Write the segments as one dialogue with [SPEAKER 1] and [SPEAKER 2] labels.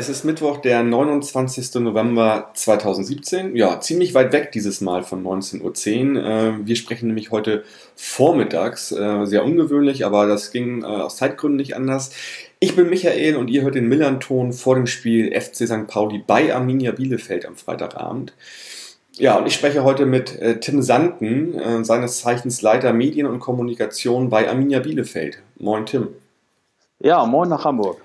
[SPEAKER 1] es ist Mittwoch, der 29. November 2017. Ja, ziemlich weit weg dieses Mal von 19.10 Uhr. Äh, wir sprechen nämlich heute vormittags. Äh, sehr ungewöhnlich, aber das ging äh, aus Zeitgründen nicht anders. Ich bin Michael und ihr hört den Millanton vor dem Spiel FC St. Pauli bei Arminia Bielefeld am Freitagabend. Ja, und ich spreche heute mit Tim Sanden, seines Zeichens Leiter Medien und Kommunikation bei Arminia Bielefeld. Moin, Tim.
[SPEAKER 2] Ja, moin nach Hamburg.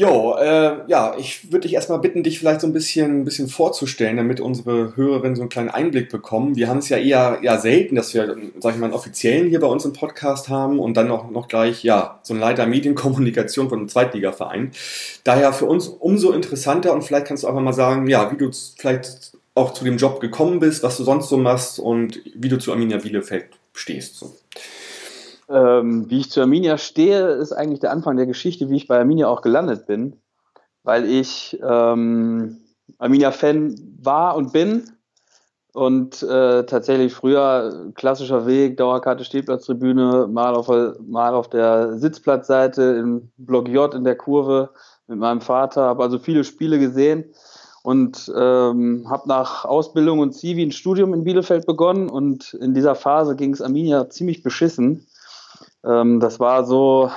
[SPEAKER 1] Jo, äh, ja, ich würde dich erstmal bitten, dich vielleicht so ein bisschen, ein bisschen vorzustellen, damit unsere Hörerinnen so einen kleinen Einblick bekommen. Wir haben es ja eher ja, selten, dass wir, sag ich mal, einen offiziellen hier bei uns im Podcast haben und dann noch, noch gleich, ja, so ein Leiter Medienkommunikation von einem Zweitligaverein. Daher für uns umso interessanter und vielleicht kannst du einfach mal sagen, ja, wie du vielleicht auch zu dem Job gekommen bist, was du sonst so machst und wie du zu Arminia Bielefeld stehst. So.
[SPEAKER 2] Ähm, wie ich zu Arminia stehe, ist eigentlich der Anfang der Geschichte, wie ich bei Arminia auch gelandet bin, weil ich ähm, Arminia-Fan war und bin. Und äh, tatsächlich früher klassischer Weg, Dauerkarte Stehplatztribüne, mal auf, mal auf der Sitzplatzseite im Block J in der Kurve mit meinem Vater, habe also viele Spiele gesehen und ähm, habe nach Ausbildung und Zivi ein Studium in Bielefeld begonnen. Und in dieser Phase ging es Arminia ziemlich beschissen. Ähm, das war so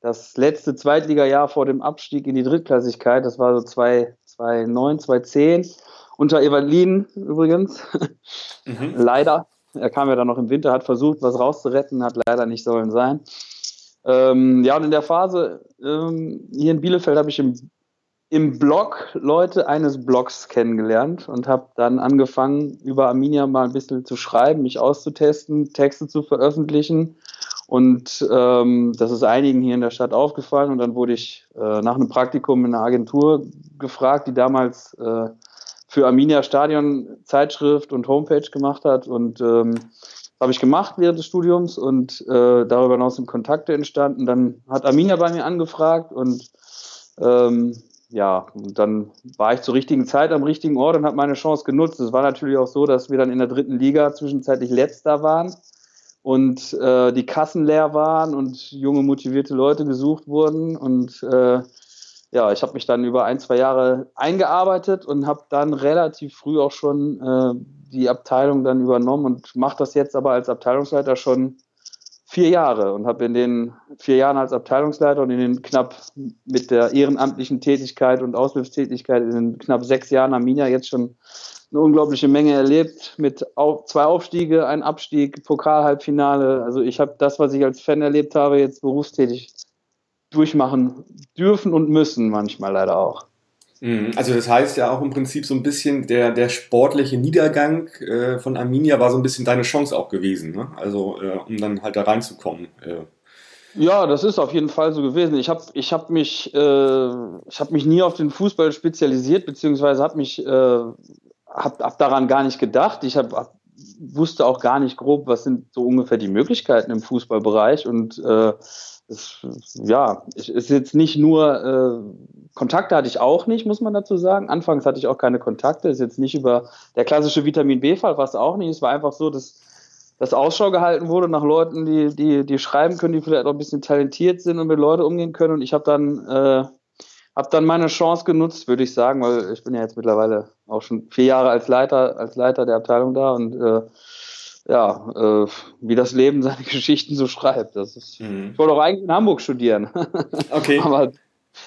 [SPEAKER 2] das letzte Zweitliga-Jahr vor dem Abstieg in die Drittklassigkeit. Das war so 2009, 2010. Unter Evalin übrigens. Mhm. leider. Er kam ja dann noch im Winter, hat versucht, was rauszuretten, hat leider nicht sollen sein. Ähm, ja, und in der Phase ähm, hier in Bielefeld habe ich im, im Blog Leute eines Blogs kennengelernt und habe dann angefangen, über Arminia mal ein bisschen zu schreiben, mich auszutesten, Texte zu veröffentlichen und ähm, das ist einigen hier in der Stadt aufgefallen. Und dann wurde ich äh, nach einem Praktikum in einer Agentur gefragt, die damals äh, für Arminia Stadion Zeitschrift und Homepage gemacht hat. Und ähm, habe ich gemacht während des Studiums und äh, darüber hinaus sind Kontakte entstanden. Dann hat Arminia bei mir angefragt und ähm, ja, und dann war ich zur richtigen Zeit am richtigen Ort und habe meine Chance genutzt. Es war natürlich auch so, dass wir dann in der dritten Liga zwischenzeitlich letzter waren und äh, die Kassen leer waren und junge, motivierte Leute gesucht wurden. Und äh, ja, ich habe mich dann über ein, zwei Jahre eingearbeitet und habe dann relativ früh auch schon äh, die Abteilung dann übernommen und mache das jetzt aber als Abteilungsleiter schon vier Jahre und habe in den vier Jahren als Abteilungsleiter und in den knapp mit der ehrenamtlichen Tätigkeit und Aushilfstätigkeit in den knapp sechs Jahren Arminia jetzt schon eine unglaubliche Menge erlebt mit zwei Aufstiege, ein Abstieg, Pokalhalbfinale. Also ich habe das, was ich als Fan erlebt habe, jetzt berufstätig durchmachen dürfen und müssen manchmal leider auch.
[SPEAKER 1] Mhm. Also das heißt ja auch im Prinzip so ein bisschen der, der sportliche Niedergang äh, von Arminia war so ein bisschen deine Chance auch gewesen, ne? Also äh, um dann halt da reinzukommen. Äh.
[SPEAKER 2] Ja, das ist auf jeden Fall so gewesen. Ich habe ich hab mich, äh, hab mich nie auf den Fußball spezialisiert, beziehungsweise habe mich äh, habe hab daran gar nicht gedacht. Ich hab, wusste auch gar nicht grob, was sind so ungefähr die Möglichkeiten im Fußballbereich. Und äh, es, ja, es ist jetzt nicht nur, äh, Kontakte hatte ich auch nicht, muss man dazu sagen. Anfangs hatte ich auch keine Kontakte. Ist jetzt nicht über der klassische Vitamin B-Fall, war es auch nicht. Es war einfach so, dass dass Ausschau gehalten wurde nach Leuten, die, die, die schreiben können, die vielleicht auch ein bisschen talentiert sind und mit Leuten umgehen können. Und ich habe dann äh, habe dann meine Chance genutzt, würde ich sagen, weil ich bin ja jetzt mittlerweile auch schon vier Jahre als Leiter, als Leiter der Abteilung da und äh, ja, äh, wie das Leben seine Geschichten so schreibt. Das ist, mhm. Ich wollte auch eigentlich in Hamburg studieren.
[SPEAKER 1] Okay.
[SPEAKER 2] Aber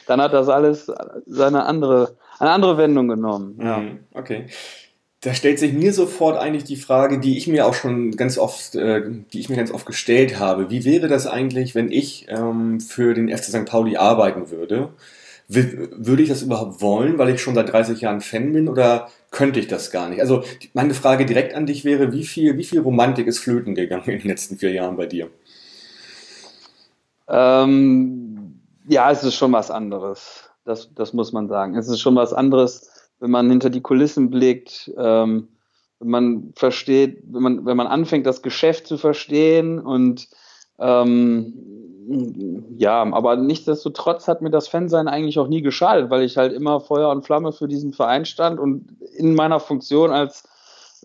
[SPEAKER 2] dann hat das alles seine andere, eine andere Wendung genommen.
[SPEAKER 1] Ja. Mhm. Okay. Da stellt sich mir sofort eigentlich die Frage, die ich mir auch schon ganz oft, äh, die ich mir ganz oft gestellt habe. Wie wäre das eigentlich, wenn ich ähm, für den FC St. Pauli arbeiten würde? Würde ich das überhaupt wollen, weil ich schon seit 30 Jahren Fan bin oder könnte ich das gar nicht? Also meine Frage direkt an dich wäre, wie viel, wie viel Romantik ist flöten gegangen in den letzten vier Jahren bei dir?
[SPEAKER 2] Ähm, ja, es ist schon was anderes. Das, das muss man sagen. Es ist schon was anderes, wenn man hinter die Kulissen blickt, ähm, wenn man versteht, wenn man, wenn man anfängt, das Geschäft zu verstehen und Ähm, ja, aber nichtsdestotrotz hat mir das Fansein eigentlich auch nie geschadet, weil ich halt immer Feuer und Flamme für diesen Verein stand und in meiner Funktion als,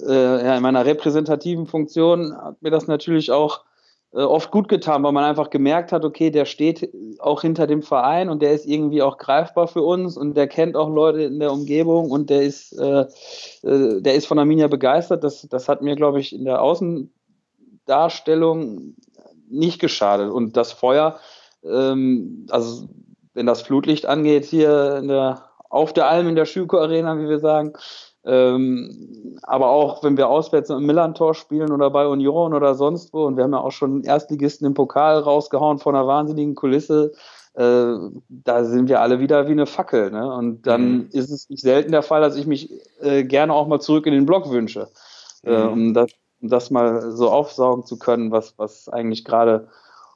[SPEAKER 2] äh, ja, in meiner repräsentativen Funktion hat mir das natürlich auch äh, oft gut getan, weil man einfach gemerkt hat, okay, der steht auch hinter dem Verein und der ist irgendwie auch greifbar für uns und der kennt auch Leute in der Umgebung und der ist, äh, äh, der ist von Arminia begeistert. Das, das hat mir, glaube ich, in der Außendarstellung nicht geschadet. Und das Feuer, ähm, also wenn das Flutlicht angeht hier in der, auf der Alm in der Schüko Arena, wie wir sagen, ähm, aber auch wenn wir auswärts im Millantor spielen oder bei Union oder sonst wo, und wir haben ja auch schon Erstligisten im Pokal rausgehauen von einer wahnsinnigen Kulisse, äh, da sind wir alle wieder wie eine Fackel. Ne? Und dann mhm. ist es nicht selten der Fall, dass ich mich äh, gerne auch mal zurück in den Block wünsche, äh, mhm. äh, um, das, um das mal so aufsaugen zu können, was, was eigentlich gerade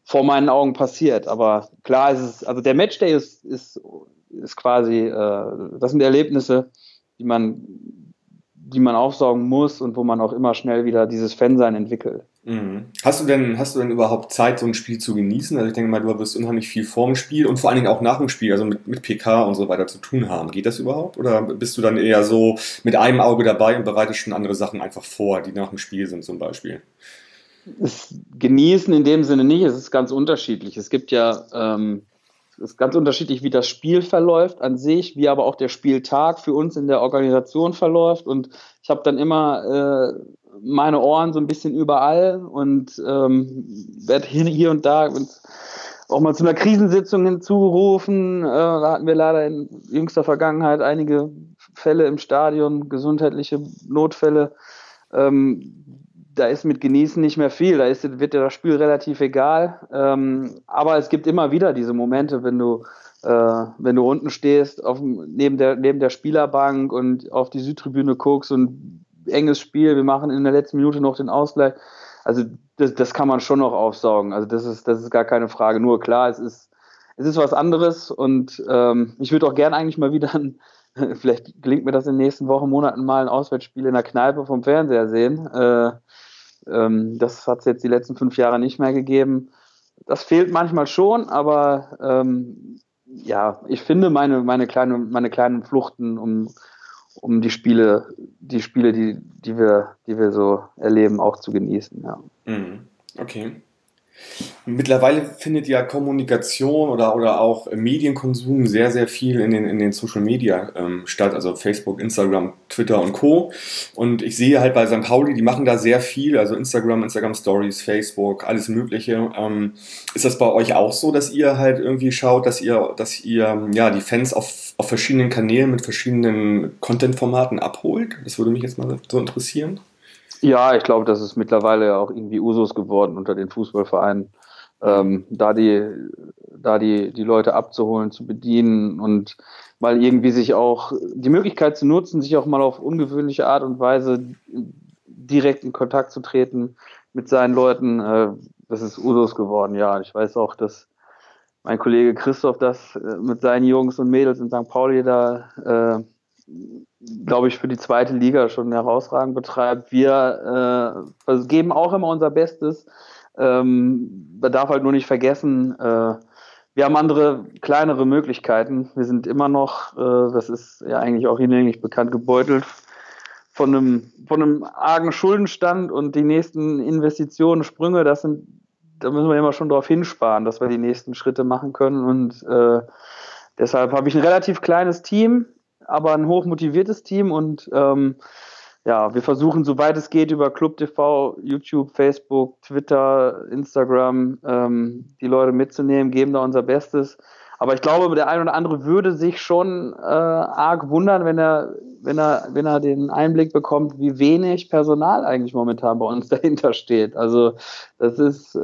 [SPEAKER 2] vor meinen Augen passiert. Aber klar ist es, also der Matchday ist, ist, ist quasi, äh, das sind Erlebnisse, die man, die man aufsaugen muss und wo man auch immer schnell wieder dieses Fansein entwickelt.
[SPEAKER 1] Mhm. Hast du denn, hast du denn überhaupt Zeit, so ein Spiel zu genießen? Also ich denke mal, du wirst unheimlich viel vor dem Spiel und vor allen Dingen auch nach dem Spiel, also mit, mit PK und so weiter zu tun haben. Geht das überhaupt? Oder bist du dann eher so mit einem Auge dabei und bereitest schon andere Sachen einfach vor, die nach dem Spiel sind zum Beispiel?
[SPEAKER 2] Das Genießen in dem Sinne nicht, es ist ganz unterschiedlich. Es gibt ja ähm, ist ganz unterschiedlich, wie das Spiel verläuft an sich, wie aber auch der Spieltag für uns in der Organisation verläuft. Und ich habe dann immer äh, meine Ohren so ein bisschen überall und ähm, werde hier, hier und da auch mal zu einer Krisensitzung hinzugerufen. Äh, da hatten wir leider in jüngster Vergangenheit einige Fälle im Stadion, gesundheitliche Notfälle. Ähm, da ist mit Genießen nicht mehr viel. Da ist, wird dir das Spiel relativ egal. Ähm, aber es gibt immer wieder diese Momente, wenn du, äh, wenn du unten stehst, auf, neben, der, neben der Spielerbank und auf die Südtribüne guckst und enges Spiel, wir machen in der letzten Minute noch den Ausgleich. Also das, das kann man schon noch aufsaugen. Also das ist, das ist gar keine Frage. Nur klar, es ist, es ist was anderes und ähm, ich würde auch gern eigentlich mal wieder ein, vielleicht gelingt mir das in den nächsten Wochen, Monaten mal ein Auswärtsspiel in der Kneipe vom Fernseher sehen. Äh, ähm, das hat es jetzt die letzten fünf Jahre nicht mehr gegeben. Das fehlt manchmal schon, aber ähm, ja, ich finde meine, meine, kleine, meine kleinen Fluchten um, um die Spiele, die Spiele, die, die, wir, die wir so erleben, auch zu genießen. Ja.
[SPEAKER 1] Mhm. Okay. Mittlerweile findet ja Kommunikation oder, oder auch Medienkonsum sehr, sehr viel in den, in den Social Media ähm, statt, also Facebook, Instagram, Twitter und Co. Und ich sehe halt bei St. Pauli, die machen da sehr viel, also Instagram, Instagram Stories, Facebook, alles Mögliche. Ähm, ist das bei euch auch so, dass ihr halt irgendwie schaut, dass ihr, dass ihr ja die Fans auf, auf verschiedenen Kanälen mit verschiedenen Content-Formaten abholt? Das würde mich jetzt mal so interessieren.
[SPEAKER 2] Ja, ich glaube, das ist mittlerweile ja auch irgendwie Usus geworden unter den Fußballvereinen, ähm, da die, da die, die Leute abzuholen, zu bedienen und mal irgendwie sich auch die Möglichkeit zu nutzen, sich auch mal auf ungewöhnliche Art und Weise direkt in Kontakt zu treten mit seinen Leuten. Äh, das ist Usus geworden, ja. Ich weiß auch, dass mein Kollege Christoph das äh, mit seinen Jungs und Mädels in St. Pauli da äh, glaube ich, für die zweite Liga schon herausragend betreibt. Wir äh, geben auch immer unser Bestes. Ähm, man darf halt nur nicht vergessen, äh, wir haben andere, kleinere Möglichkeiten. Wir sind immer noch, äh, das ist ja eigentlich auch hinlänglich bekannt, gebeutelt von einem, von einem argen Schuldenstand und die nächsten Investitionen, Sprünge, das sind, da müssen wir immer schon darauf hinsparen, dass wir die nächsten Schritte machen können. Und äh, deshalb habe ich ein relativ kleines Team, aber ein hochmotiviertes Team und ähm, ja, wir versuchen, soweit es geht, über Club TV, YouTube, Facebook, Twitter, Instagram ähm, die Leute mitzunehmen, geben da unser Bestes. Aber ich glaube, der eine oder andere würde sich schon äh, arg wundern, wenn er, wenn er, wenn er den Einblick bekommt, wie wenig Personal eigentlich momentan bei uns dahinter steht. Also das ist, äh,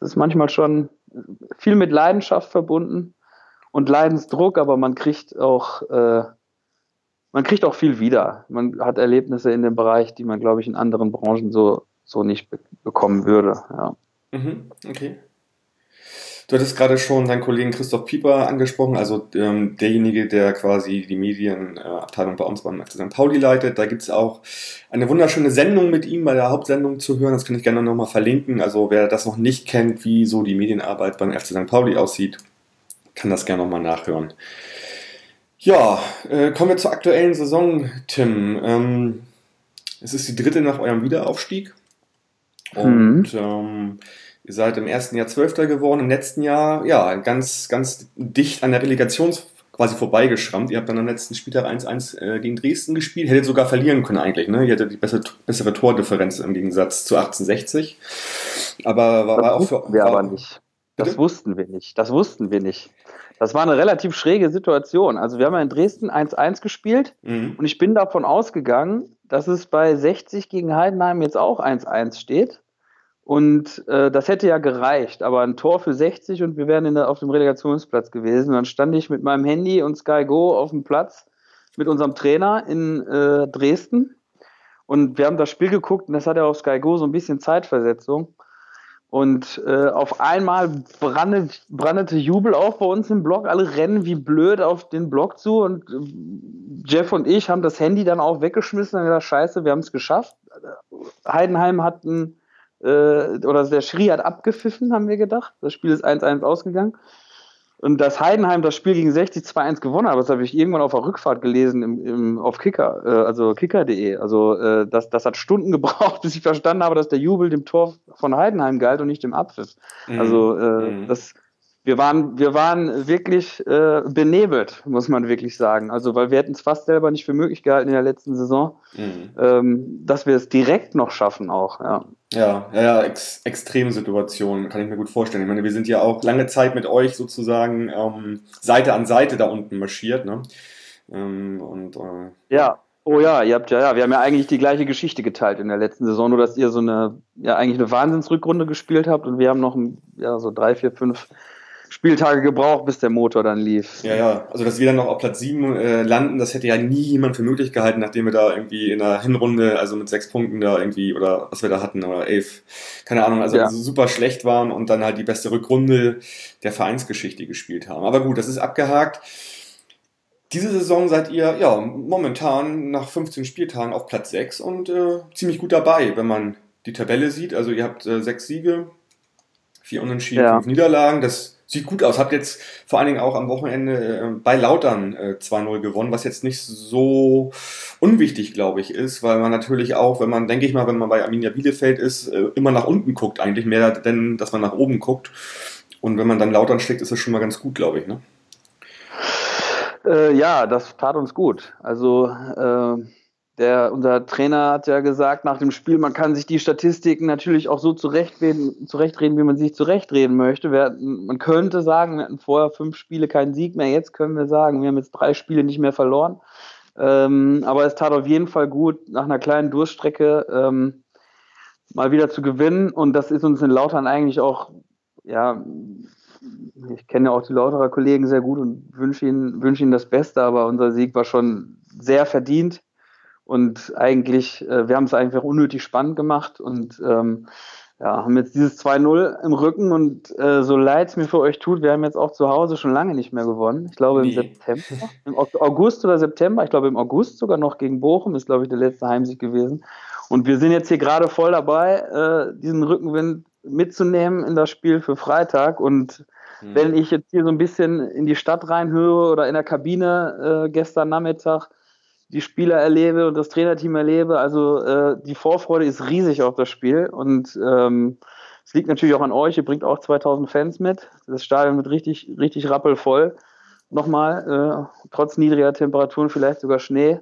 [SPEAKER 2] das ist manchmal schon viel mit Leidenschaft verbunden und Leidensdruck, aber man kriegt auch, äh, man kriegt auch viel wieder. Man hat Erlebnisse in dem Bereich, die man, glaube ich, in anderen Branchen so, so nicht be bekommen würde. Ja.
[SPEAKER 1] Mhm, okay. Du hattest gerade schon deinen Kollegen Christoph Pieper angesprochen, also ähm, derjenige, der quasi die Medienabteilung bei uns beim FC St. Pauli leitet. Da gibt es auch eine wunderschöne Sendung mit ihm bei der Hauptsendung zu hören. Das kann ich gerne nochmal verlinken. Also wer das noch nicht kennt, wie so die Medienarbeit beim FC St. Pauli aussieht, kann das gerne nochmal nachhören. Ja, äh, kommen wir zur aktuellen Saison, Tim. Ähm, es ist die dritte nach eurem Wiederaufstieg. Und mhm. ähm, ihr seid im ersten Jahr Zwölfter geworden, im letzten Jahr, ja, ganz, ganz dicht an der Relegation quasi vorbeigeschrammt. Ihr habt dann am letzten Spieltag 1-1 äh, gegen Dresden gespielt, hättet sogar verlieren können eigentlich, ne? Ihr hattet die bessere, bessere Tordifferenz im Gegensatz zu 1860. Aber war, war auch für.
[SPEAKER 2] Wir war, aber nicht. Das wussten wir nicht. Das wussten wir nicht. Das war eine relativ schräge Situation. Also wir haben ja in Dresden 1-1 gespielt mhm. und ich bin davon ausgegangen, dass es bei 60 gegen Heidenheim jetzt auch 1-1 steht. Und äh, das hätte ja gereicht, aber ein Tor für 60 und wir wären der, auf dem Relegationsplatz gewesen. Und dann stand ich mit meinem Handy und Sky Go auf dem Platz mit unserem Trainer in äh, Dresden. Und wir haben das Spiel geguckt und das hat ja auf Sky Go so ein bisschen Zeitversetzung. Und äh, auf einmal brandet, brandete Jubel auf bei uns im Blog. Alle rennen wie blöd auf den Blog zu. Und äh, Jeff und ich haben das Handy dann auch weggeschmissen und gesagt, scheiße, wir haben es geschafft. Heidenheim hat ein äh, oder der Schiri hat abgepfiffen, haben wir gedacht. Das Spiel ist 1-1 ausgegangen. Und dass Heidenheim das Spiel gegen 60 2-1 gewonnen hat, das habe ich irgendwann auf der Rückfahrt gelesen im, im, auf Kicker, äh, also kicker.de. Also äh, das, das hat Stunden gebraucht, bis ich verstanden habe, dass der Jubel dem Tor von Heidenheim galt und nicht dem Abpfiff. Mhm. Also äh, mhm. das wir waren, wir waren wirklich äh, benebelt, muss man wirklich sagen. Also, weil wir hätten es fast selber nicht für möglich gehalten in der letzten Saison, mhm. ähm, dass wir es direkt noch schaffen auch. Ja,
[SPEAKER 1] ja, ja, ja ex Extremsituation, kann ich mir gut vorstellen. Ich meine, wir sind ja auch lange Zeit mit euch sozusagen ähm, Seite an Seite da unten marschiert, ne? Ähm,
[SPEAKER 2] und, äh, ja, Oh ja, ihr habt ja, ja, wir haben ja eigentlich die gleiche Geschichte geteilt in der letzten Saison, nur dass ihr so eine, ja, eigentlich eine Wahnsinnsrückrunde gespielt habt und wir haben noch, ja, so drei, vier, fünf Spieltage gebraucht, bis der Motor dann lief.
[SPEAKER 1] Ja, ja, also dass wir dann noch auf Platz 7 äh, landen, das hätte ja nie jemand für möglich gehalten, nachdem wir da irgendwie in der Hinrunde, also mit sechs Punkten da irgendwie, oder was wir da hatten, oder elf, keine Ahnung, also ja. super schlecht waren und dann halt die beste Rückrunde der Vereinsgeschichte gespielt haben. Aber gut, das ist abgehakt. Diese Saison seid ihr ja momentan nach 15 Spieltagen auf Platz 6 und äh, ziemlich gut dabei, wenn man die Tabelle sieht. Also ihr habt äh, sechs Siege, vier Unentschieden, ja. fünf Niederlagen. Das sieht gut aus. Habt jetzt vor allen Dingen auch am Wochenende äh, bei Lautern äh, 2-0 gewonnen, was jetzt nicht so unwichtig, glaube ich, ist, weil man natürlich auch, wenn man, denke ich mal, wenn man bei Arminia Bielefeld ist, äh, immer nach unten guckt, eigentlich mehr, denn dass man nach oben guckt. Und wenn man dann Lautern schlägt, ist das schon mal ganz gut, glaube ich, ne?
[SPEAKER 2] Äh, ja, das tat uns gut. Also äh, der, unser Trainer hat ja gesagt nach dem Spiel, man kann sich die Statistiken natürlich auch so zurechtreden, zurechtreden wie man sich zurechtreden möchte. Wir, man könnte sagen, wir hatten vorher fünf Spiele keinen Sieg mehr, jetzt können wir sagen, wir haben jetzt drei Spiele nicht mehr verloren. Ähm, aber es tat auf jeden Fall gut, nach einer kleinen Durststrecke ähm, mal wieder zu gewinnen. Und das ist uns in Lautern eigentlich auch, ja, ich kenne ja auch die Lauterer Kollegen sehr gut und wünsche ihnen, wünsche ihnen das Beste, aber unser Sieg war schon sehr verdient. Und eigentlich, äh, wir haben es einfach unnötig spannend gemacht und ähm, ja, haben jetzt dieses 2-0 im Rücken und äh, so leid es mir für euch tut, wir haben jetzt auch zu Hause schon lange nicht mehr gewonnen. Ich glaube im September, im August oder September, ich glaube im August sogar noch gegen Bochum, ist glaube ich der letzte Heimsieg gewesen. Und wir sind jetzt hier gerade voll dabei, äh, diesen Rückenwind mitzunehmen in das Spiel für Freitag. Und hm. wenn ich jetzt hier so ein bisschen in die Stadt reinhöre oder in der Kabine äh, gestern Nachmittag, die Spieler erlebe und das Trainerteam erlebe. Also äh, die Vorfreude ist riesig auf das Spiel und ähm, es liegt natürlich auch an euch. Ihr bringt auch 2000 Fans mit. Das Stadion wird richtig, richtig rappelvoll. Nochmal, äh, trotz niedriger Temperaturen, vielleicht sogar Schnee.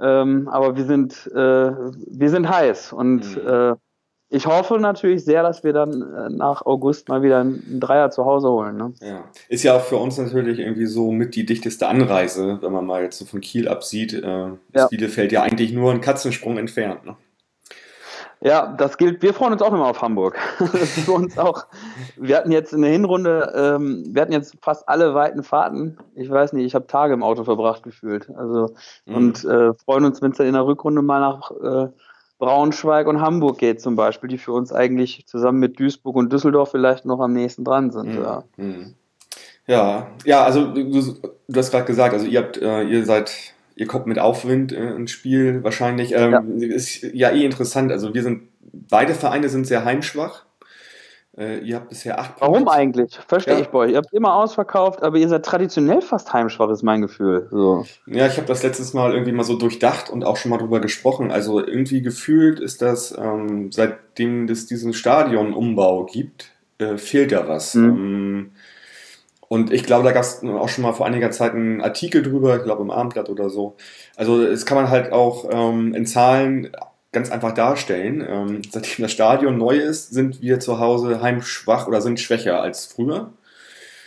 [SPEAKER 2] Ähm, aber wir sind, äh, wir sind heiß und mhm. Ich hoffe natürlich sehr, dass wir dann äh, nach August mal wieder einen Dreier zu Hause holen. Ne?
[SPEAKER 1] Ja. Ist ja auch für uns natürlich irgendwie so mit die dichteste Anreise, wenn man mal jetzt so von Kiel absieht. Äh, ja. Bielefeld ja eigentlich nur ein Katzensprung entfernt. Ne?
[SPEAKER 2] Ja, das gilt. Wir freuen uns auch immer auf Hamburg. für uns auch. Wir hatten jetzt in der Hinrunde, ähm, wir hatten jetzt fast alle weiten Fahrten. Ich weiß nicht, ich habe Tage im Auto verbracht gefühlt. Also mhm. und äh, freuen uns, wenn es dann in der Rückrunde mal nach äh, Braunschweig und Hamburg geht zum Beispiel, die für uns eigentlich zusammen mit Duisburg und Düsseldorf vielleicht noch am nächsten dran sind.
[SPEAKER 1] Mhm.
[SPEAKER 2] Ja.
[SPEAKER 1] Mhm. Ja, ja, also du, du hast gerade gesagt, also ihr habt, äh, ihr seid, ihr kommt mit Aufwind äh, ins Spiel wahrscheinlich. Ähm, ja. Ist ja eh interessant. Also wir sind, beide Vereine sind sehr heimschwach. Äh, ihr habt bisher acht
[SPEAKER 2] Punkte. Warum eigentlich? Verstehe ja. ich bei euch. Ihr habt immer ausverkauft, aber ihr seid traditionell fast heimschwach, ist mein Gefühl. So.
[SPEAKER 1] Ja, ich habe das letztes Mal irgendwie mal so durchdacht und auch schon mal drüber gesprochen. Also irgendwie gefühlt ist das, ähm, seitdem es diesen Stadionumbau gibt, äh, fehlt da was. Mhm. Ähm, und ich glaube, da gab es auch schon mal vor einiger Zeit einen Artikel drüber, ich glaube im Abendblatt oder so. Also es kann man halt auch ähm, in Zahlen ganz einfach darstellen. Ähm, seitdem das Stadion neu ist, sind wir zu Hause heimschwach oder sind schwächer als früher.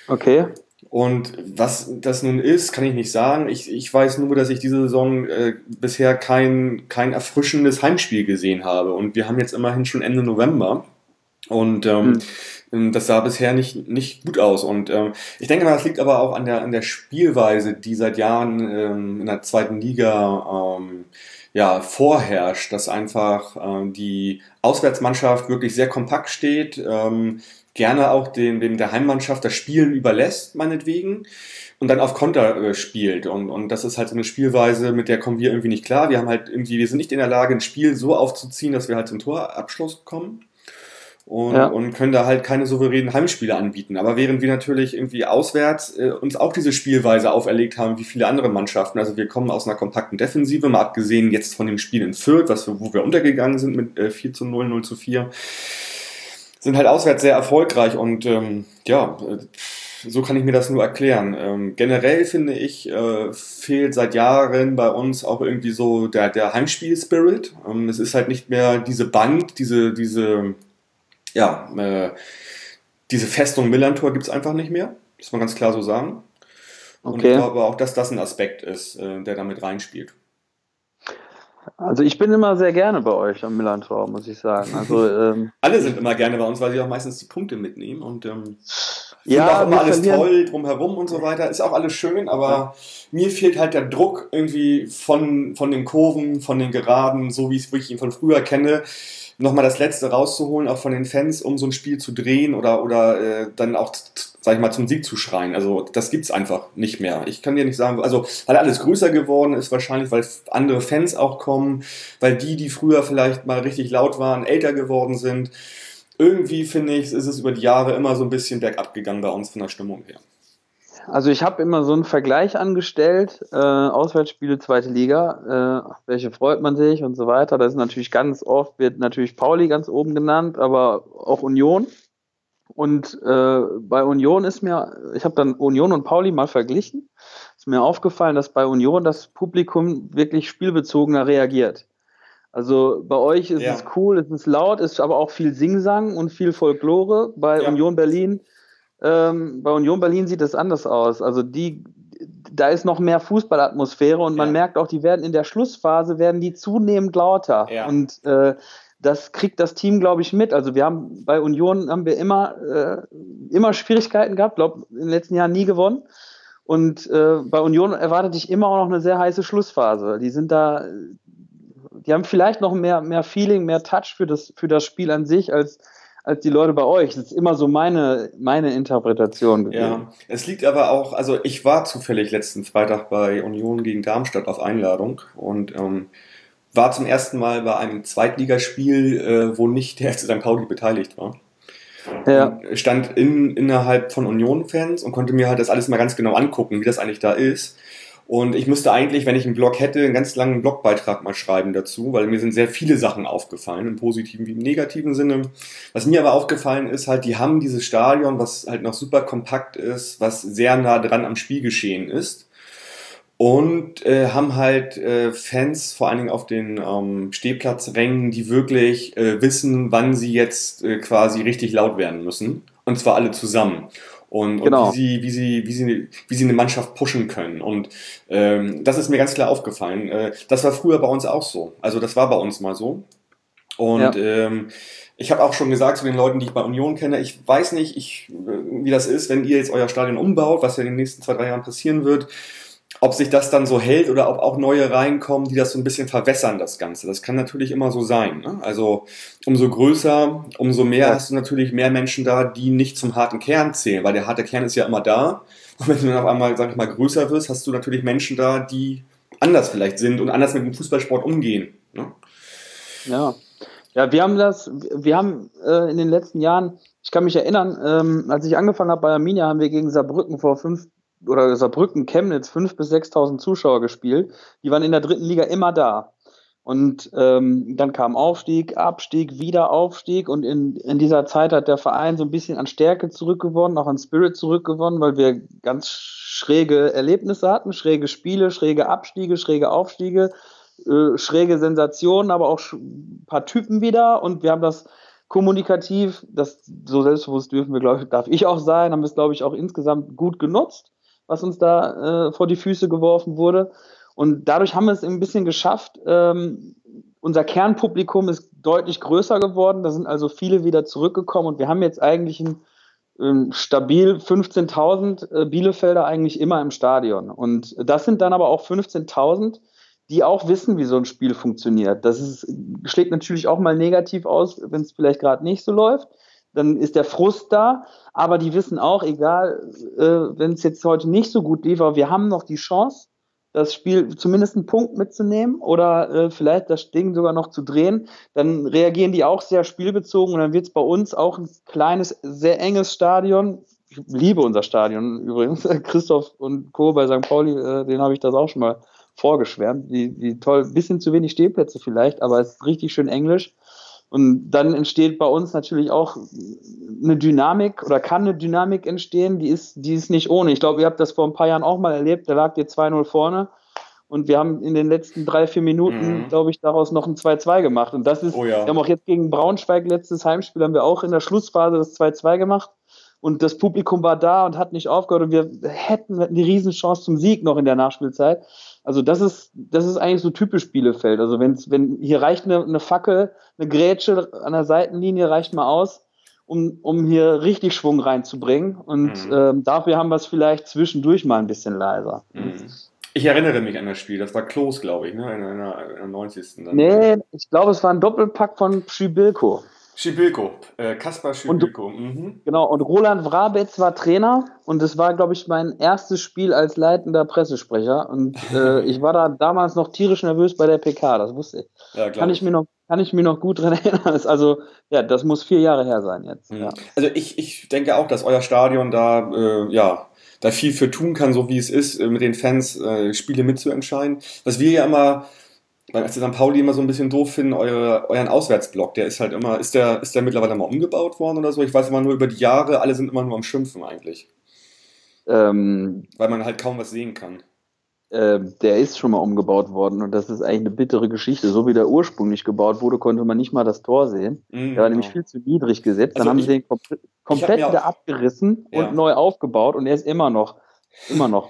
[SPEAKER 2] Okay.
[SPEAKER 1] Und was das nun ist, kann ich nicht sagen. Ich, ich weiß nur, dass ich diese Saison äh, bisher kein, kein erfrischendes Heimspiel gesehen habe. Und wir haben jetzt immerhin schon Ende November. Und ähm, hm. das sah bisher nicht, nicht gut aus. Und ähm, ich denke mal, das liegt aber auch an der, an der Spielweise, die seit Jahren ähm, in der zweiten Liga ähm, ja, vorherrscht, dass einfach ähm, die Auswärtsmannschaft wirklich sehr kompakt steht, ähm, gerne auch den, den der Heimmannschaft das Spielen überlässt, meinetwegen, und dann auf Konter äh, spielt. Und, und das ist halt so eine Spielweise, mit der kommen wir irgendwie nicht klar. Wir haben halt irgendwie, wir sind nicht in der Lage, ein Spiel so aufzuziehen, dass wir halt zum Torabschluss kommen und, ja. und können da halt keine souveränen Heimspiele anbieten. Aber während wir natürlich irgendwie auswärts äh, uns auch diese Spielweise auferlegt haben, wie viele andere Mannschaften, also wir kommen aus einer kompakten Defensive, mal abgesehen jetzt von dem Spiel in Fürth, was wir, wo wir untergegangen sind mit äh, 4 zu 0, 0 zu 4, sind halt auswärts sehr erfolgreich und ähm, ja, äh, so kann ich mir das nur erklären. Ähm, generell finde ich, äh, fehlt seit Jahren bei uns auch irgendwie so der, der Heimspiel-Spirit. Ähm, es ist halt nicht mehr diese Band, diese, diese ja, äh, diese Festung Millantor gibt es einfach nicht mehr. Das muss man ganz klar so sagen. Okay. Und ich glaube auch, dass das ein Aspekt ist, äh, der damit reinspielt.
[SPEAKER 2] Also ich bin immer sehr gerne bei euch am Millantor, muss ich sagen. Also, ähm,
[SPEAKER 1] Alle sind immer gerne bei uns, weil sie auch meistens die Punkte mitnehmen und ähm, ja, auch immer alles verlieren. toll drumherum und so weiter. Ist auch alles schön, aber ja. mir fehlt halt der Druck irgendwie von, von den Kurven, von den Geraden, so wie ich ihn von früher kenne nochmal das Letzte rauszuholen, auch von den Fans, um so ein Spiel zu drehen oder, oder äh, dann auch, sag ich mal, zum Sieg zu schreien. Also das gibt's einfach nicht mehr. Ich kann dir nicht sagen, also weil alles größer geworden ist, wahrscheinlich, weil andere Fans auch kommen, weil die, die früher vielleicht mal richtig laut waren, älter geworden sind. Irgendwie finde ich, ist es über die Jahre immer so ein bisschen bergab gegangen bei uns von der Stimmung her.
[SPEAKER 2] Also ich habe immer so einen Vergleich angestellt, äh, Auswärtsspiele zweite Liga, äh, welche freut man sich und so weiter. Da ist natürlich ganz oft, wird natürlich Pauli ganz oben genannt, aber auch Union. Und äh, bei Union ist mir, ich habe dann Union und Pauli mal verglichen, ist mir aufgefallen, dass bei Union das Publikum wirklich spielbezogener reagiert. Also bei euch ist ja. es cool, es ist laut, ist aber auch viel Singsang und viel Folklore. Bei ja. Union Berlin ähm, bei Union Berlin sieht es anders aus. Also die, da ist noch mehr Fußballatmosphäre und man ja. merkt auch, die werden in der Schlussphase werden die zunehmend lauter. Ja. Und äh, das kriegt das Team, glaube ich, mit. Also wir haben bei Union haben wir immer, äh, immer Schwierigkeiten gehabt, glaube in den letzten Jahren nie gewonnen. Und äh, bei Union erwartet dich immer auch noch eine sehr heiße Schlussphase. Die sind da, die haben vielleicht noch mehr, mehr Feeling, mehr Touch für das, für das Spiel an sich als als die Leute bei euch. Das ist immer so meine, meine Interpretation
[SPEAKER 1] gewesen. Ja, es liegt aber auch, also ich war zufällig letzten Freitag bei Union gegen Darmstadt auf Einladung und ähm, war zum ersten Mal bei einem Zweitligaspiel, äh, wo nicht der FC St. Pauli beteiligt war. Ja. stand in, innerhalb von Union-Fans und konnte mir halt das alles mal ganz genau angucken, wie das eigentlich da ist. Und ich müsste eigentlich, wenn ich einen Blog hätte, einen ganz langen Blogbeitrag mal schreiben dazu, weil mir sind sehr viele Sachen aufgefallen, im positiven wie im negativen Sinne. Was mir aber aufgefallen ist, halt, die haben dieses Stadion, was halt noch super kompakt ist, was sehr nah dran am Spielgeschehen ist. Und äh, haben halt äh, Fans, vor allen Dingen auf den ähm, Stehplatzrängen, die wirklich äh, wissen, wann sie jetzt äh, quasi richtig laut werden müssen. Und zwar alle zusammen und, genau. und wie, sie, wie, sie, wie, sie, wie sie eine Mannschaft pushen können. Und ähm, das ist mir ganz klar aufgefallen. Äh, das war früher bei uns auch so. Also das war bei uns mal so. Und ja. ähm, ich habe auch schon gesagt zu den Leuten, die ich bei Union kenne, ich weiß nicht, ich, wie das ist, wenn ihr jetzt euer Stadion umbaut, was ja in den nächsten zwei, drei Jahren passieren wird. Ob sich das dann so hält oder ob auch neue reinkommen, die das so ein bisschen verwässern, das Ganze. Das kann natürlich immer so sein. Ne? Also umso größer, umso mehr ja. hast du natürlich mehr Menschen da, die nicht zum harten Kern zählen, weil der harte Kern ist ja immer da. Und wenn du dann auf einmal, sag ich mal, größer wirst, hast du natürlich Menschen da, die anders vielleicht sind und anders mit dem Fußballsport umgehen. Ne?
[SPEAKER 2] Ja. Ja, wir haben das, wir haben äh, in den letzten Jahren, ich kann mich erinnern, ähm, als ich angefangen habe bei Arminia, haben wir gegen Saarbrücken vor fünf oder Saarbrücken, Chemnitz fünf bis 6.000 Zuschauer gespielt. Die waren in der dritten Liga immer da. Und ähm, dann kam Aufstieg, Abstieg, wieder Aufstieg und in, in dieser Zeit hat der Verein so ein bisschen an Stärke zurückgewonnen, auch an Spirit zurückgewonnen, weil wir ganz schräge Erlebnisse hatten, schräge Spiele, schräge Abstiege, schräge Aufstiege, äh, schräge Sensationen, aber auch ein paar Typen wieder und wir haben das kommunikativ, das so selbstbewusst dürfen wir, glaube ich, darf ich auch sein, haben es, glaube ich, auch insgesamt gut genutzt was uns da äh, vor die Füße geworfen wurde. Und dadurch haben wir es ein bisschen geschafft. Ähm, unser Kernpublikum ist deutlich größer geworden. Da sind also viele wieder zurückgekommen und wir haben jetzt eigentlich ein ähm, stabil 15.000 äh, Bielefelder eigentlich immer im Stadion. Und das sind dann aber auch 15.000, die auch wissen, wie so ein Spiel funktioniert. Das ist, schlägt natürlich auch mal negativ aus, wenn es vielleicht gerade nicht so läuft dann ist der Frust da, aber die wissen auch, egal, äh, wenn es jetzt heute nicht so gut lief, aber wir haben noch die Chance, das Spiel zumindest einen Punkt mitzunehmen oder äh, vielleicht das Ding sogar noch zu drehen, dann reagieren die auch sehr spielbezogen und dann wird es bei uns auch ein kleines, sehr enges Stadion. Ich liebe unser Stadion übrigens. Christoph und Co. bei St. Pauli, äh, den habe ich das auch schon mal vorgeschwärmt. Wie, wie toll, bisschen zu wenig Stehplätze vielleicht, aber es ist richtig schön englisch. Und dann entsteht bei uns natürlich auch eine Dynamik oder kann eine Dynamik entstehen, die ist, die ist nicht ohne. Ich glaube, ihr habt das vor ein paar Jahren auch mal erlebt, da lag ihr 2-0 vorne und wir haben in den letzten drei, vier Minuten, mhm. glaube ich, daraus noch ein 2-2 gemacht. Und das ist, oh ja. wir haben auch jetzt gegen Braunschweig letztes Heimspiel, haben wir auch in der Schlussphase das 2-2 gemacht. Und das Publikum war da und hat nicht aufgehört und wir hätten die Riesenchance zum Sieg noch in der Nachspielzeit. Also das ist, das ist eigentlich so typisch Bielefeld. Also wenn's, wenn hier reicht eine, eine Fackel, eine Grätsche an der Seitenlinie reicht mal aus, um, um hier richtig Schwung reinzubringen. Und mhm. ähm, dafür haben wir es vielleicht zwischendurch mal ein bisschen leiser. Mhm.
[SPEAKER 1] Ich erinnere mich an das Spiel, das war Klos, glaube ich, ne? in, einer, in der 90.
[SPEAKER 2] Dann. Nee, ich glaube, es war ein Doppelpack von Schibilko.
[SPEAKER 1] Schibilko, äh, Kaspar Schibilko. Mhm.
[SPEAKER 2] Genau, und Roland Wrabetz war Trainer und es war, glaube ich, mein erstes Spiel als leitender Pressesprecher. Und äh, ich war da damals noch tierisch nervös bei der PK, das wusste ich. Ja, kann ich. mir noch kann ich mir noch gut dran erinnern. Also, ja, das muss vier Jahre her sein jetzt. Mhm. Ja.
[SPEAKER 1] Also ich, ich denke auch, dass euer Stadion da, äh, ja, da viel für tun kann, so wie es ist, äh, mit den Fans äh, Spiele mitzuentscheiden. Was wir ja immer weil FC St. Pauli immer so ein bisschen doof finden, eure, euren Auswärtsblock, der ist halt immer, ist der, ist der mittlerweile mal umgebaut worden oder so? Ich weiß immer nur über die Jahre, alle sind immer nur am Schimpfen eigentlich. Ähm, Weil man halt kaum was sehen kann.
[SPEAKER 2] Äh, der ist schon mal umgebaut worden und das ist eigentlich eine bittere Geschichte. So wie der ursprünglich gebaut wurde, konnte man nicht mal das Tor sehen. Mm, der war nämlich genau. viel zu niedrig gesetzt. Also Dann ich, haben sie den komplett, komplett wieder abgerissen ja. und neu aufgebaut und er ist immer noch, immer noch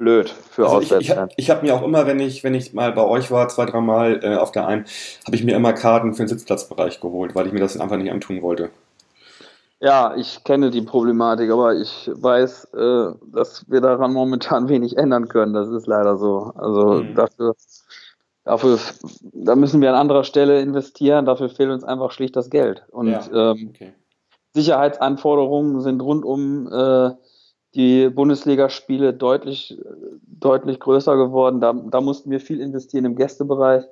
[SPEAKER 2] blöd für also
[SPEAKER 1] Auswärtsfans. Ich, ich, ich habe mir auch immer, wenn ich, wenn ich mal bei euch war, zwei, dreimal äh, auf der einen, habe ich mir immer Karten für den Sitzplatzbereich geholt, weil ich mir das einfach nicht antun wollte.
[SPEAKER 2] Ja, ich kenne die Problematik, aber ich weiß, äh, dass wir daran momentan wenig ändern können. Das ist leider so. Also mhm. dafür, dafür, da müssen wir an anderer Stelle investieren. Dafür fehlt uns einfach schlicht das Geld. Und ja. ähm, okay. Sicherheitsanforderungen sind rundum äh, die Bundesligaspiele deutlich, deutlich größer geworden. Da, da mussten wir viel investieren im Gästebereich.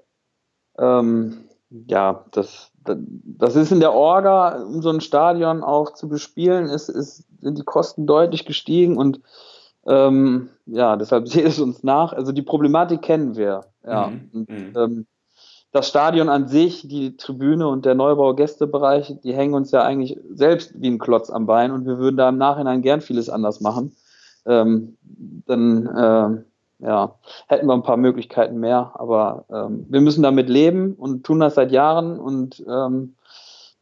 [SPEAKER 2] Ähm, ja, das, das ist in der Orga, um so ein Stadion auch zu bespielen, ist, ist, sind die Kosten deutlich gestiegen und ähm, ja, deshalb seht es uns nach. Also die Problematik kennen wir. Ja. Mhm. Und, mhm. ähm, das Stadion an sich, die Tribüne und der Neubau-Gästebereich, die hängen uns ja eigentlich selbst wie ein Klotz am Bein und wir würden da im Nachhinein gern vieles anders machen. Ähm, dann äh, ja, hätten wir ein paar Möglichkeiten mehr, aber ähm, wir müssen damit leben und tun das seit Jahren und ähm,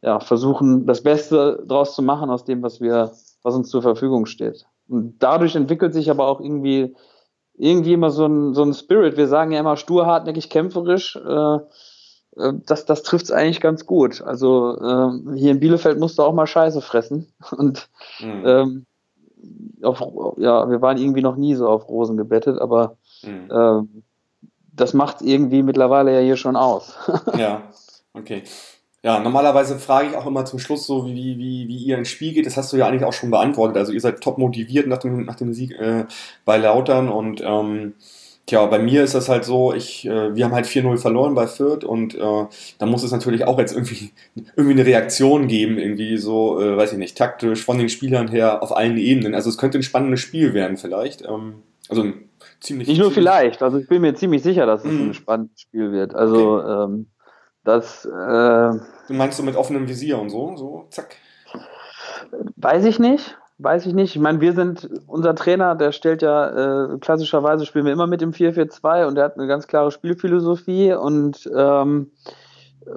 [SPEAKER 2] ja, versuchen das Beste draus zu machen aus dem, was wir, was uns zur Verfügung steht. Und dadurch entwickelt sich aber auch irgendwie irgendwie immer so ein, so ein Spirit. Wir sagen ja immer stur, hartnäckig, kämpferisch. Äh, äh das, das trifft es eigentlich ganz gut. Also äh, hier in Bielefeld musst du auch mal Scheiße fressen. Und mhm. ähm, auf, ja, wir waren irgendwie noch nie so auf Rosen gebettet, aber Mhm. Ähm, das macht irgendwie mittlerweile ja hier schon aus.
[SPEAKER 1] ja, okay. Ja, normalerweise frage ich auch immer zum Schluss so, wie, wie, wie ihr ins Spiel geht. Das hast du ja eigentlich auch schon beantwortet. Also ihr seid top motiviert nach dem, nach dem Sieg äh, bei Lautern und ähm, Tja, bei mir ist das halt so, ich, äh, wir haben halt 4-0 verloren bei Fürth und äh, da muss es natürlich auch jetzt irgendwie, irgendwie eine Reaktion geben, irgendwie so, äh, weiß ich nicht, taktisch, von den Spielern her, auf allen Ebenen. Also es könnte ein spannendes Spiel werden vielleicht. Ähm, also ziemlich...
[SPEAKER 2] Nicht nur vielleicht, also ich bin mir ziemlich sicher, dass es mm. ein spannendes Spiel wird. Also okay. ähm, das... Äh,
[SPEAKER 1] du meinst so mit offenem Visier und so, so, zack?
[SPEAKER 2] Weiß ich nicht weiß ich nicht. Ich meine, wir sind, unser Trainer, der stellt ja, äh, klassischerweise spielen wir immer mit dem 4-4-2 und der hat eine ganz klare Spielphilosophie und ähm, äh,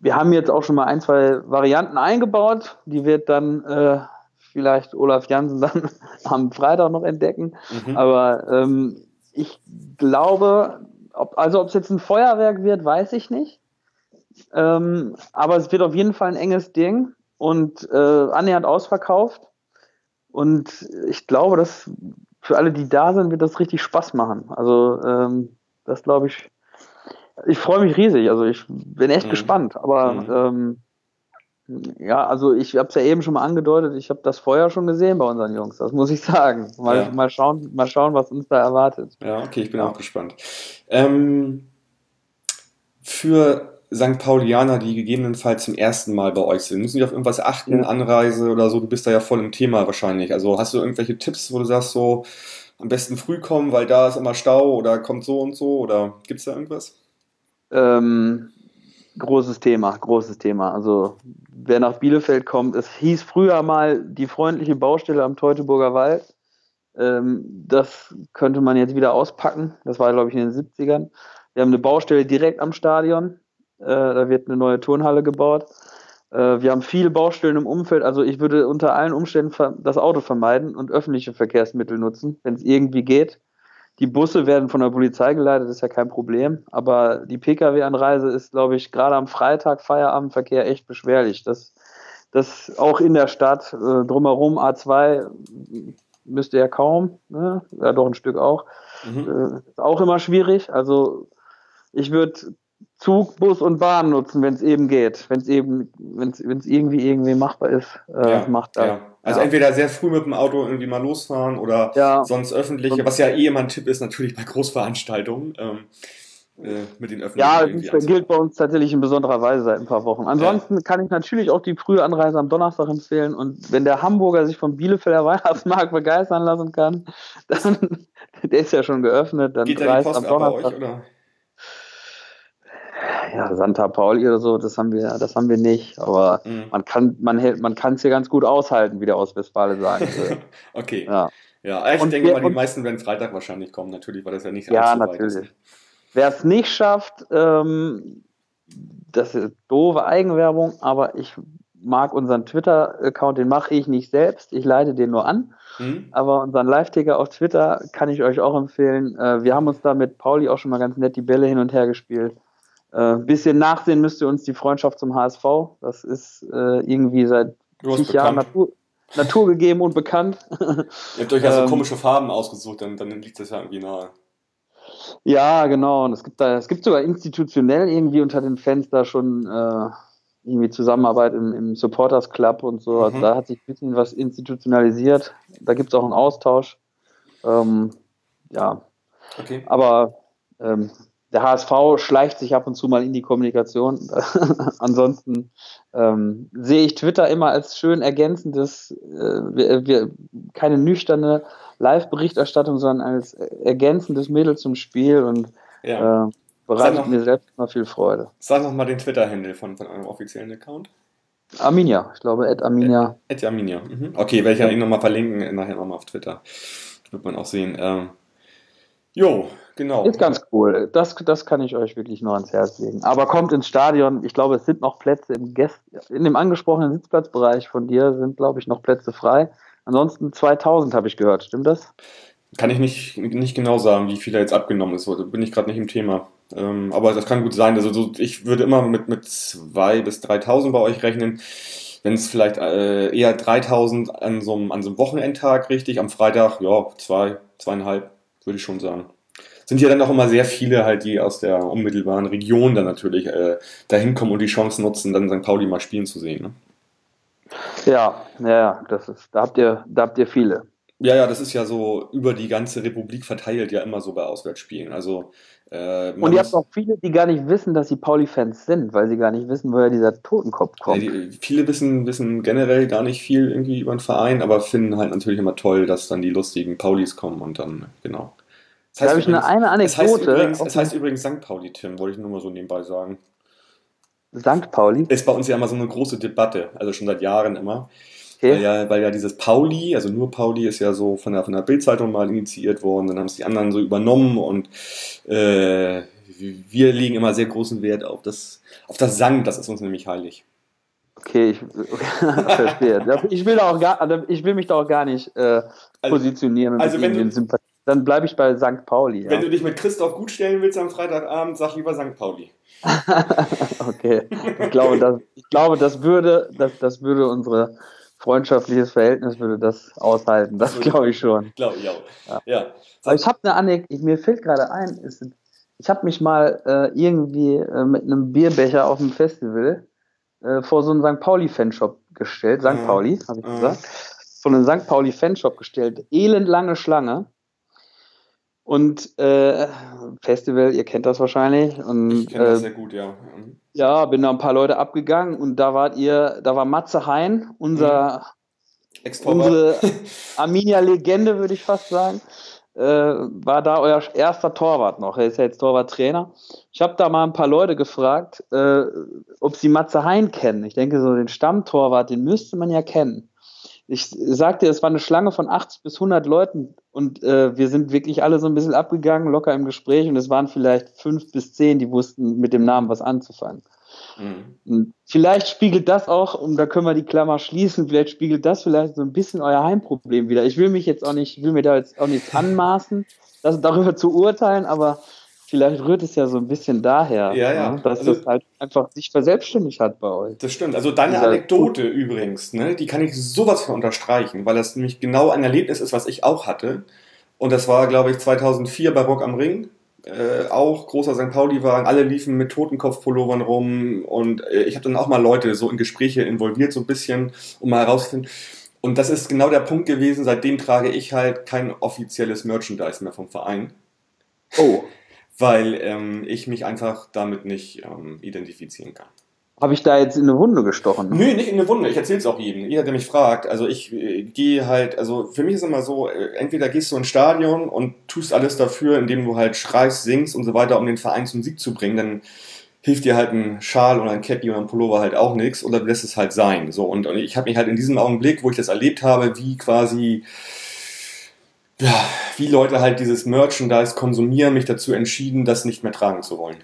[SPEAKER 2] wir haben jetzt auch schon mal ein, zwei Varianten eingebaut. Die wird dann äh, vielleicht Olaf Jansen dann am Freitag noch entdecken. Mhm. Aber ähm, ich glaube, ob, also ob es jetzt ein Feuerwerk wird, weiß ich nicht. Ähm, aber es wird auf jeden Fall ein enges Ding und äh, annähernd ausverkauft. Und ich glaube, dass für alle, die da sind, wird das richtig Spaß machen. Also ähm, das glaube ich. Ich freue mich riesig. Also ich bin echt mhm. gespannt. Aber mhm. ähm, ja, also ich habe es ja eben schon mal angedeutet. Ich habe das vorher schon gesehen bei unseren Jungs. Das muss ich sagen. Mal, ja. mal schauen, mal schauen, was uns da erwartet.
[SPEAKER 1] Ja, okay, ich bin auch gespannt. Ähm, für St. Paulianer, die gegebenenfalls zum ersten Mal bei euch sind? Müssen die auf irgendwas achten, ja. Anreise oder so? Du bist da ja voll im Thema wahrscheinlich. Also hast du irgendwelche Tipps, wo du sagst, so am besten früh kommen, weil da ist immer Stau oder kommt so und so? Oder gibt es da irgendwas?
[SPEAKER 2] Ähm, großes Thema, großes Thema. Also wer nach Bielefeld kommt, es hieß früher mal die freundliche Baustelle am Teutoburger Wald. Ähm, das könnte man jetzt wieder auspacken. Das war, glaube ich, in den 70ern. Wir haben eine Baustelle direkt am Stadion. Äh, da wird eine neue Turnhalle gebaut. Äh, wir haben viele Baustellen im Umfeld. Also ich würde unter allen Umständen das Auto vermeiden und öffentliche Verkehrsmittel nutzen, wenn es irgendwie geht. Die Busse werden von der Polizei geleitet, ist ja kein Problem. Aber die Pkw-Anreise ist, glaube ich, gerade am Freitag, Feierabendverkehr echt beschwerlich. Das, das auch in der Stadt, äh, drumherum A2 müsste ja kaum, ne? ja doch ein Stück auch. Mhm. ist auch immer schwierig. Also ich würde Zug, Bus und Bahn nutzen, wenn es eben geht. Wenn es eben, wenn es irgendwie irgendwie machbar ist, äh, ja, macht das.
[SPEAKER 1] Ja. Also ja. entweder sehr früh mit dem Auto irgendwie mal losfahren oder ja. sonst öffentliche, was ja eh immer ein Tipp ist, natürlich bei Großveranstaltungen. Ähm, äh, mit den öffentlichen.
[SPEAKER 2] Ja, das gilt bei uns tatsächlich in besonderer Weise seit ein paar Wochen. Ansonsten kann ich natürlich auch die frühe Anreise am Donnerstag empfehlen und wenn der Hamburger sich vom Bielefelder Weihnachtsmarkt begeistern lassen kann, dann, der ist ja schon geöffnet, dann
[SPEAKER 1] Geht da die Post am Donnerstag. Bei euch, oder?
[SPEAKER 2] Ja, Santa Pauli oder so, das haben wir, das haben wir nicht. Aber mhm. man kann, man hält, man kann es hier ganz gut aushalten, wie der Ostwestfale sagen will.
[SPEAKER 1] okay. Ja. Ja, ich und denke mal, die meisten werden Freitag wahrscheinlich kommen, natürlich, weil das ja nicht
[SPEAKER 2] Ja, natürlich. Wer es nicht schafft, ähm, das ist doofe Eigenwerbung, aber ich mag unseren Twitter-Account, den mache ich nicht selbst, ich leite den nur an. Mhm. Aber unseren Live-Ticker auf Twitter kann ich euch auch empfehlen. Äh, wir haben uns da mit Pauli auch schon mal ganz nett die Bälle hin und her gespielt. Ein äh, bisschen nachsehen müsste uns die Freundschaft zum HSV. Das ist äh, irgendwie seit zig Jahren Natur, Natur gegeben und bekannt.
[SPEAKER 1] Ihr habt euch ja so ähm, komische Farben ausgesucht, dann, dann liegt das ja irgendwie nahe.
[SPEAKER 2] Ja, genau. Und es gibt da, es gibt sogar institutionell irgendwie unter den Fans da schon äh, irgendwie Zusammenarbeit im, im, Supporters Club und so. Also mhm. da hat sich ein bisschen was institutionalisiert. Da gibt es auch einen Austausch. Ähm, ja. Okay. Aber ähm, der HSV schleicht sich ab und zu mal in die Kommunikation. Ansonsten ähm, sehe ich Twitter immer als schön ergänzendes, äh, wir, wir, keine nüchterne Live-Berichterstattung, sondern als ergänzendes Mittel zum Spiel und ja. äh, bereitet noch, mir selbst immer viel Freude.
[SPEAKER 1] Sag noch mal den Twitter-Handle von, von eurem offiziellen Account.
[SPEAKER 2] Arminia, ich glaube, Ed Arminia.
[SPEAKER 1] Ed Arminia, mhm. okay, werde ich ja ihn nochmal verlinken, nachher nochmal auf Twitter. Wird man auch sehen. Ähm, jo, Genau.
[SPEAKER 2] Ist ganz cool. Das, das kann ich euch wirklich nur ans Herz legen. Aber kommt ins Stadion. Ich glaube, es sind noch Plätze im Gäst in dem angesprochenen Sitzplatzbereich von dir sind, glaube ich, noch Plätze frei. Ansonsten 2000 habe ich gehört. Stimmt das?
[SPEAKER 1] Kann ich nicht, nicht genau sagen, wie viel da jetzt abgenommen ist. Bin ich gerade nicht im Thema. Ähm, aber das kann gut sein. Also so, ich würde immer mit, mit 2.000 bis 3.000 bei euch rechnen. Wenn es vielleicht äh, eher 3.000 an so, einem, an so einem Wochenendtag richtig, am Freitag, ja, zwei, zweieinhalb würde ich schon sagen. Sind ja dann auch immer sehr viele halt, die aus der unmittelbaren Region dann natürlich äh, dahin kommen und die Chance nutzen, dann St. Pauli mal spielen zu sehen. Ne?
[SPEAKER 2] Ja, ja, das ist, da habt ihr, da habt ihr viele.
[SPEAKER 1] Ja, ja, das ist ja so über die ganze Republik verteilt ja immer so bei Auswärtsspielen. Also
[SPEAKER 2] äh, und ihr habt auch viele, die gar nicht wissen, dass sie Pauli-Fans sind, weil sie gar nicht wissen, woher dieser Totenkopf kommt.
[SPEAKER 1] Ja, die, viele wissen, wissen generell gar nicht viel irgendwie über den Verein, aber finden halt natürlich immer toll, dass dann die lustigen Paulis kommen und dann, genau.
[SPEAKER 2] Das heißt da habe ich eine, eine Anekdote.
[SPEAKER 1] Es heißt, übrigens, heißt übrigens St. Pauli, Tim, wollte ich nur mal so nebenbei sagen.
[SPEAKER 2] St. Pauli?
[SPEAKER 1] Ist bei uns ja immer so eine große Debatte, also schon seit Jahren immer. Okay. Weil, ja, weil ja dieses Pauli, also nur Pauli, ist ja so von der, von der Bildzeitung mal initiiert worden, dann haben es die anderen so übernommen und äh, wir legen immer sehr großen Wert auf das, auf das Sang, das ist uns nämlich heilig.
[SPEAKER 2] Okay, ich verstehe. ich, will auch gar, ich will mich da auch gar nicht äh, also, positionieren und
[SPEAKER 1] also wenn du,
[SPEAKER 2] Sympathie. Dann bleibe ich bei St. Pauli.
[SPEAKER 1] Ja. Wenn du dich mit Christoph gut stellen willst am Freitagabend, sag lieber St. Pauli.
[SPEAKER 2] okay. Ich glaube, das, ich glaube, das würde, das, das würde unsere freundschaftliches Verhältnis würde das aushalten. Das glaube ich schon.
[SPEAKER 1] Glaube ich auch. Ja. ja.
[SPEAKER 2] Aber ich habe eine Anekdote, mir fällt gerade ein, ist, ich habe mich mal äh, irgendwie äh, mit einem Bierbecher auf dem Festival äh, vor so einen St. Pauli-Fanshop gestellt. St. Mhm. Pauli, habe ich mhm. gesagt. Vor einen St. Pauli-Fanshop gestellt. Elendlange Schlange. Und äh, Festival, ihr kennt das wahrscheinlich. Und,
[SPEAKER 1] ich kenne das äh, sehr gut, ja.
[SPEAKER 2] Ja, bin da ein paar Leute abgegangen und da wart ihr, da war Matze Hein, unser mhm. unsere Arminia-Legende, würde ich fast sagen. Äh, war da euer erster Torwart noch. Er ist ja jetzt Torwarttrainer. Ich habe da mal ein paar Leute gefragt, äh, ob sie Matze Hein kennen. Ich denke, so den Stammtorwart, den müsste man ja kennen ich sagte, es war eine Schlange von 80 bis 100 Leuten und äh, wir sind wirklich alle so ein bisschen abgegangen, locker im Gespräch und es waren vielleicht fünf bis zehn, die wussten mit dem Namen was anzufangen. Mhm. Vielleicht spiegelt das auch, und da können wir die Klammer schließen, vielleicht spiegelt das vielleicht so ein bisschen euer Heimproblem wieder. Ich will mich jetzt auch nicht, will mir da jetzt auch nichts anmaßen, das darüber zu urteilen, aber vielleicht rührt es ja so ein bisschen daher,
[SPEAKER 1] ja, ja.
[SPEAKER 2] Ne, dass also, das halt einfach sich verselbstständigt hat bei euch.
[SPEAKER 1] Das stimmt. Also deine Dieser Anekdote Gut. übrigens, ne, die kann ich sowas von unterstreichen, weil das nämlich genau ein Erlebnis ist, was ich auch hatte. Und das war, glaube ich, 2004 bei Rock am Ring. Äh, auch großer St. Pauli-Wagen, alle liefen mit Totenkopfpullovern rum und äh, ich habe dann auch mal Leute so in Gespräche involviert, so ein bisschen, um mal herauszufinden. Und das ist genau der Punkt gewesen, seitdem trage ich halt kein offizielles Merchandise mehr vom Verein.
[SPEAKER 2] Oh
[SPEAKER 1] weil ähm, ich mich einfach damit nicht ähm, identifizieren kann.
[SPEAKER 2] Habe ich da jetzt in eine Wunde gestochen?
[SPEAKER 1] Nö, nicht in eine Wunde. Ich erzähle es auch jedem. Jeder, der mich fragt. Also ich äh, gehe halt, also für mich ist immer so, äh, entweder gehst du ins Stadion und tust alles dafür, indem du halt schreist, singst und so weiter, um den Verein zum Sieg zu bringen, dann hilft dir halt ein Schal oder ein Cappy oder ein Pullover halt auch nichts oder du lässt es halt sein. So und, und ich habe mich halt in diesem Augenblick, wo ich das erlebt habe, wie quasi ja, wie Leute halt dieses Merchandise konsumieren, mich dazu entschieden, das nicht mehr tragen zu wollen.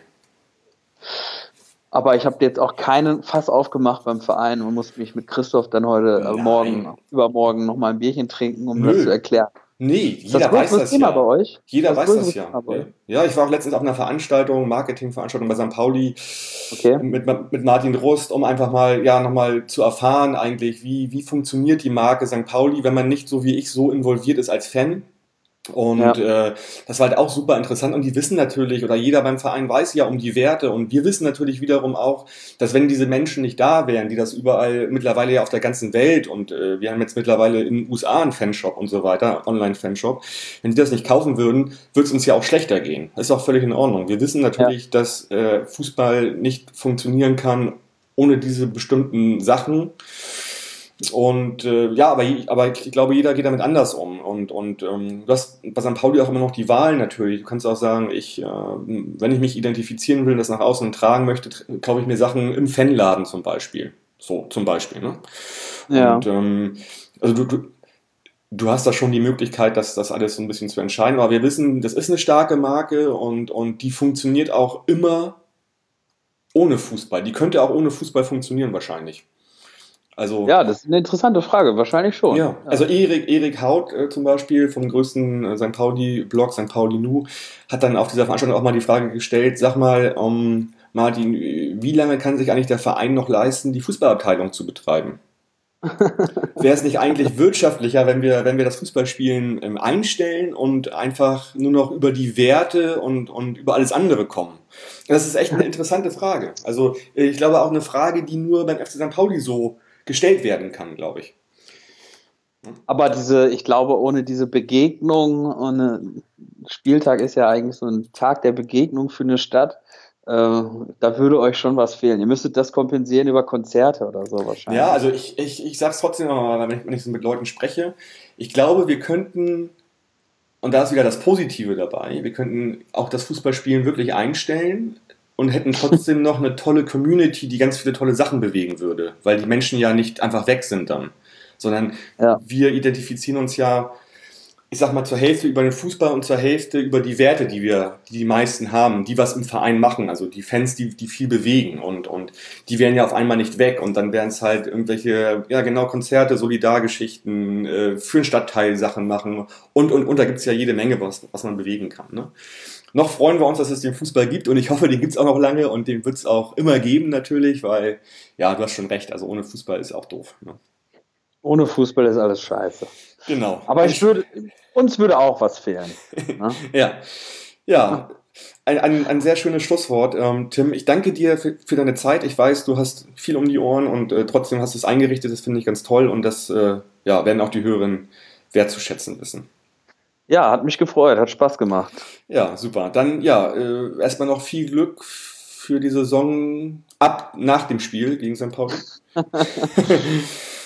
[SPEAKER 2] Aber ich habe jetzt auch keinen Fass aufgemacht beim Verein und muss mich mit Christoph dann heute äh, morgen, übermorgen nochmal ein Bierchen trinken, um Nö. das zu erklären.
[SPEAKER 1] Nee, jeder das weiß das
[SPEAKER 2] Thema ja. bei euch?
[SPEAKER 1] Jeder das weiß das ja. Ja, ich war auch letztens auf einer Veranstaltung, Marketingveranstaltung bei St. Pauli okay. mit, mit Martin Rust, um einfach mal, ja, nochmal zu erfahren eigentlich, wie, wie funktioniert die Marke St. Pauli, wenn man nicht so wie ich so involviert ist als Fan. Und ja. äh, das war halt auch super interessant. Und die wissen natürlich, oder jeder beim Verein weiß ja um die Werte. Und wir wissen natürlich wiederum auch, dass wenn diese Menschen nicht da wären, die das überall mittlerweile ja auf der ganzen Welt und äh, wir haben jetzt mittlerweile in den USA einen Fanshop und so weiter, Online-Fanshop, wenn die das nicht kaufen würden, würde es uns ja auch schlechter gehen. Das ist auch völlig in Ordnung. Wir wissen natürlich, ja. dass äh, Fußball nicht funktionieren kann ohne diese bestimmten Sachen. Und äh, ja, aber, aber ich glaube, jeder geht damit anders um. Und, und ähm, du hast bei St. Pauli auch immer noch die Wahl natürlich. Du kannst auch sagen, ich, äh, wenn ich mich identifizieren will und das nach außen tragen möchte, kaufe ich mir Sachen im Fanladen zum Beispiel. So, zum Beispiel. Ne? Ja. Und ähm, also du, du, du hast da schon die Möglichkeit, das, das alles so ein bisschen zu entscheiden. Aber wir wissen, das ist eine starke Marke und, und die funktioniert auch immer ohne Fußball. Die könnte auch ohne Fußball funktionieren wahrscheinlich. Also,
[SPEAKER 2] ja, das ist eine interessante Frage, wahrscheinlich schon.
[SPEAKER 1] Ja, also Erik, Erik Haut äh, zum Beispiel vom größten äh, St. Pauli-Blog, St. Pauli Nu, hat dann auf dieser Veranstaltung auch mal die Frage gestellt, sag mal, um, ähm, Martin, wie lange kann sich eigentlich der Verein noch leisten, die Fußballabteilung zu betreiben? Wäre es nicht eigentlich wirtschaftlicher, wenn wir, wenn wir das Fußballspielen ähm, einstellen und einfach nur noch über die Werte und, und über alles andere kommen? Das ist echt eine interessante Frage. Also ich glaube auch eine Frage, die nur beim FC St. Pauli so gestellt werden kann, glaube ich.
[SPEAKER 2] Aber diese, ich glaube, ohne diese Begegnung, ohne Spieltag ist ja eigentlich so ein Tag der Begegnung für eine Stadt. Äh, da würde euch schon was fehlen. Ihr müsstet das kompensieren über Konzerte oder so wahrscheinlich.
[SPEAKER 1] Ja, also ich, ich, ich sage es trotzdem nochmal, wenn ich, wenn ich so mit Leuten spreche. Ich glaube, wir könnten, und da ist wieder das Positive dabei, wir könnten auch das Fußballspielen wirklich einstellen und hätten trotzdem noch eine tolle Community, die ganz viele tolle Sachen bewegen würde, weil die Menschen ja nicht einfach weg sind dann, sondern ja. wir identifizieren uns ja ich sag mal, zur Hälfte über den Fußball und zur Hälfte über die Werte, die wir, die die meisten haben, die was im Verein machen, also die Fans, die, die viel bewegen und, und die wären ja auf einmal nicht weg und dann wären es halt irgendwelche, ja genau, Konzerte, Solidargeschichten, äh, für den Stadtteil Sachen machen und, und, und da gibt's ja jede Menge, was, was man bewegen kann. Ne? Noch freuen wir uns, dass es den Fußball gibt und ich hoffe, den gibt's auch noch lange und den wird's auch immer geben natürlich, weil, ja, du hast schon recht, also ohne Fußball ist auch doof. Ne?
[SPEAKER 2] Ohne Fußball ist alles scheiße.
[SPEAKER 1] Genau.
[SPEAKER 2] Aber ich würde, uns würde auch was fehlen.
[SPEAKER 1] Ne? ja. Ja. Ein, ein, ein sehr schönes Schlusswort. Ähm, Tim, ich danke dir für, für, deine Zeit. Ich weiß, du hast viel um die Ohren und äh, trotzdem hast du es eingerichtet. Das finde ich ganz toll und das äh, ja, werden auch die Hörerinnen wertzuschätzen wissen.
[SPEAKER 2] Ja, hat mich gefreut, hat Spaß gemacht.
[SPEAKER 1] Ja, super. Dann ja, äh, erstmal noch viel Glück für die Saison ab nach dem Spiel gegen St. Pauli.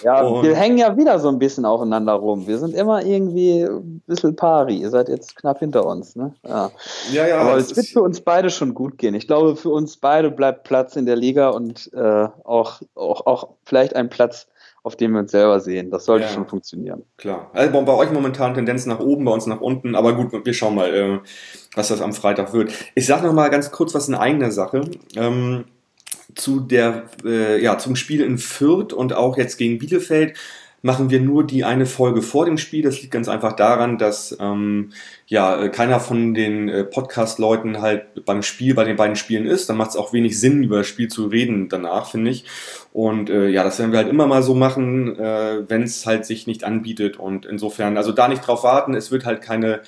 [SPEAKER 2] Ja, und wir hängen ja wieder so ein bisschen aufeinander rum. Wir sind immer irgendwie ein bisschen pari. Ihr seid jetzt knapp hinter uns. Ne? Ja.
[SPEAKER 1] Ja, ja,
[SPEAKER 2] Aber es wird für uns beide schon gut gehen. Ich glaube, für uns beide bleibt Platz in der Liga und äh, auch, auch, auch vielleicht ein Platz, auf dem wir uns selber sehen. Das sollte ja, schon funktionieren.
[SPEAKER 1] Klar. Also bei euch momentan Tendenz nach oben, bei uns nach unten. Aber gut, wir schauen mal, äh, was das am Freitag wird. Ich sage noch mal ganz kurz was in eigener Sache. Ähm, zu der, äh, ja, zum Spiel in Fürth und auch jetzt gegen Bielefeld machen wir nur die eine Folge vor dem Spiel. Das liegt ganz einfach daran, dass ähm, ja äh, keiner von den äh, Podcast-Leuten halt beim Spiel, bei den beiden Spielen ist. Dann macht es auch wenig Sinn, über das Spiel zu reden danach, finde ich. Und äh, ja, das werden wir halt immer mal so machen, äh, wenn es halt sich nicht anbietet. Und insofern, also da nicht drauf warten, es wird halt keine,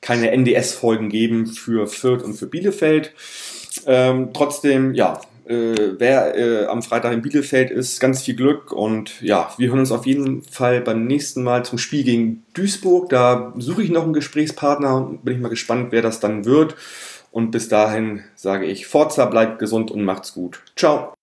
[SPEAKER 1] keine NDS-Folgen geben für Fürth und für Bielefeld. Ähm, trotzdem, ja, äh, wer äh, am Freitag in Bielefeld ist, ganz viel Glück und ja, wir hören uns auf jeden Fall beim nächsten Mal zum Spiel gegen Duisburg. Da suche ich noch einen Gesprächspartner und bin ich mal gespannt, wer das dann wird. Und bis dahin sage ich, Forza, bleibt gesund und macht's gut. Ciao.